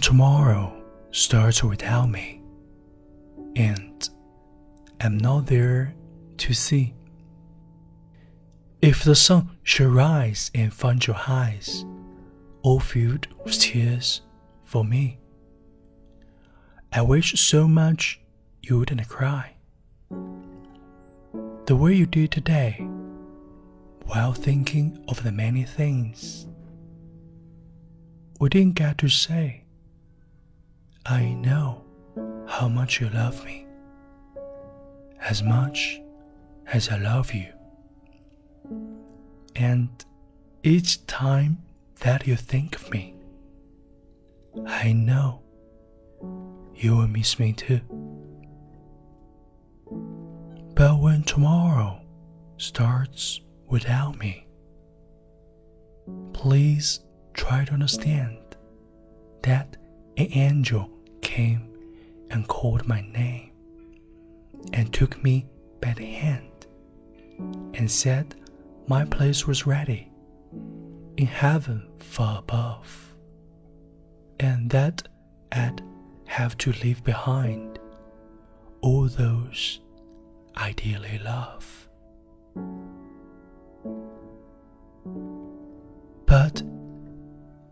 tomorrow starts without me, and am not there to see. If the sun should rise and find your eyes all filled with tears for me, I wish so much you wouldn't cry. The way you did today, while thinking of the many things we didn't get to say. I know how much you love me, as much as I love you. And each time that you think of me, I know you will miss me too. But when tomorrow starts without me, please try to understand that an angel came and called my name and took me by the hand and said my place was ready in heaven far above and that I'd have to leave behind all those I dearly love. But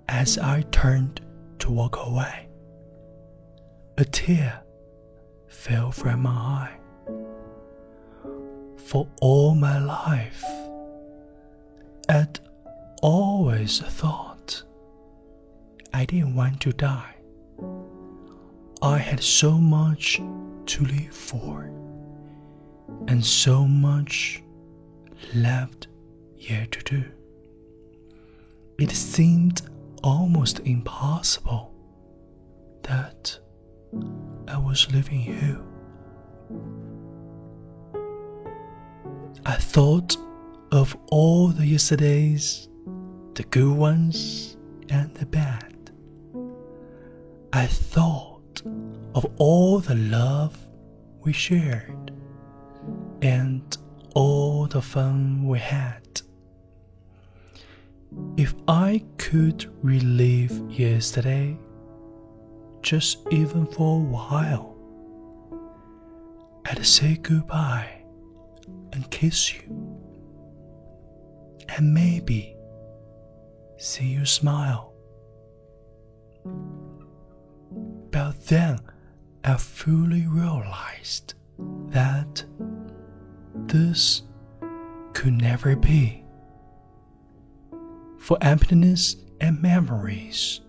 as I turned to walk away, a tear fell from my eye. For all my life, I'd always thought I didn't want to die. I had so much to live for, and so much left yet to do. It seemed almost impossible that I was leaving you. I thought of all the yesterdays, the good ones and the bad. I thought of all the love we shared and all the fun we had. If I could relive yesterday, just even for a while, I'd say goodbye and kiss you, and maybe see you smile. But then I fully realized that this could never be for emptiness and memories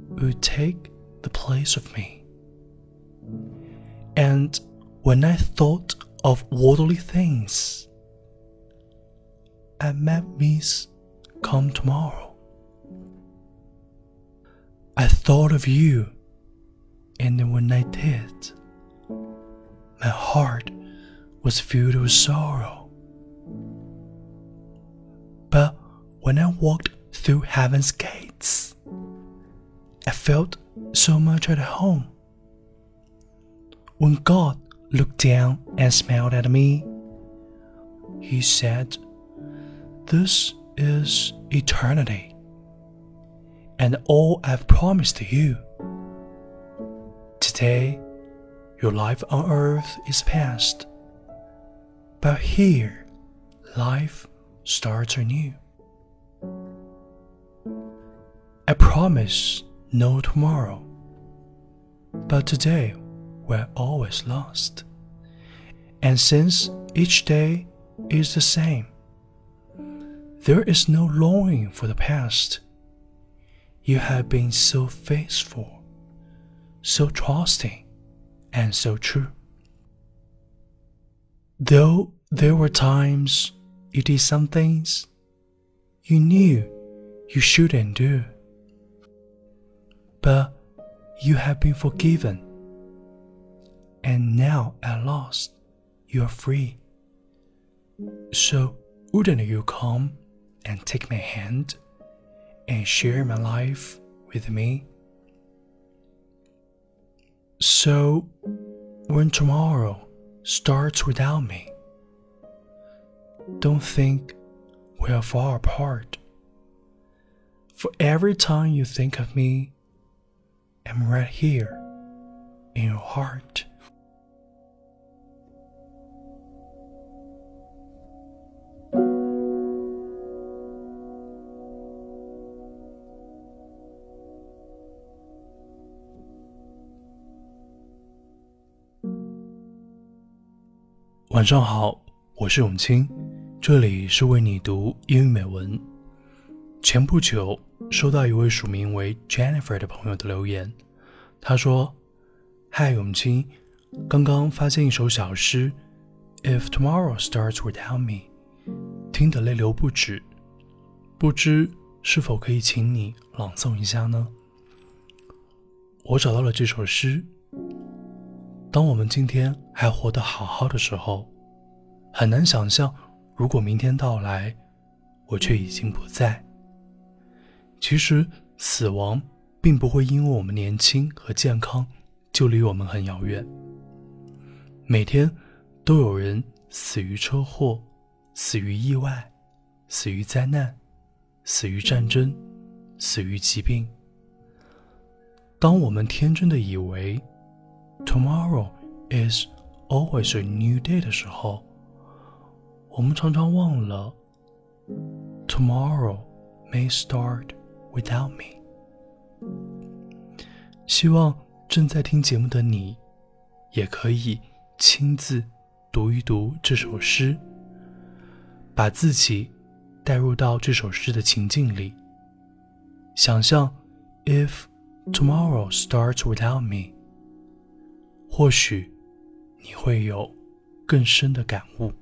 would take the place of me. And when I thought of worldly things, I met Miss come tomorrow. I thought of you, and when I did, my heart was filled with sorrow. But when I walked through heaven's gates. I felt so much at home. When God looked down and smiled at me, He said, This is eternity, and all I've promised you. Today, your life on earth is past, but here, life starts anew. I promise no tomorrow, but today we're always lost. And since each day is the same, there is no longing for the past. You have been so faithful, so trusting, and so true. Though there were times you did some things you knew you shouldn't do but you have been forgiven. And now at last you are free. So wouldn't you come and take my hand and share my life with me? So when tomorrow starts without me, don't think we are far apart. For every time you think of me, am right here in your heart. 晚上好，我是永清，这里是为你读英语美文。前不久收到一位署名为 Jennifer 的朋友的留言，他说：“嗨，永清，刚刚发现一首小诗，If tomorrow starts without me，听得泪流不止，不知是否可以请你朗诵一下呢？”我找到了这首诗。当我们今天还活得好好的时候，很难想象，如果明天到来，我却已经不在。其实，死亡并不会因为我们年轻和健康就离我们很遥远。每天都有人死于车祸，死于意外，死于灾难，死于战争，死于疾病。当我们天真的以为，Tomorrow is always a new day 的时候，我们常常忘了，Tomorrow may start without me。希望正在听节目的你，也可以亲自读一读这首诗，把自己带入到这首诗的情境里，想象 If tomorrow starts without me。或许你会有更深的感悟。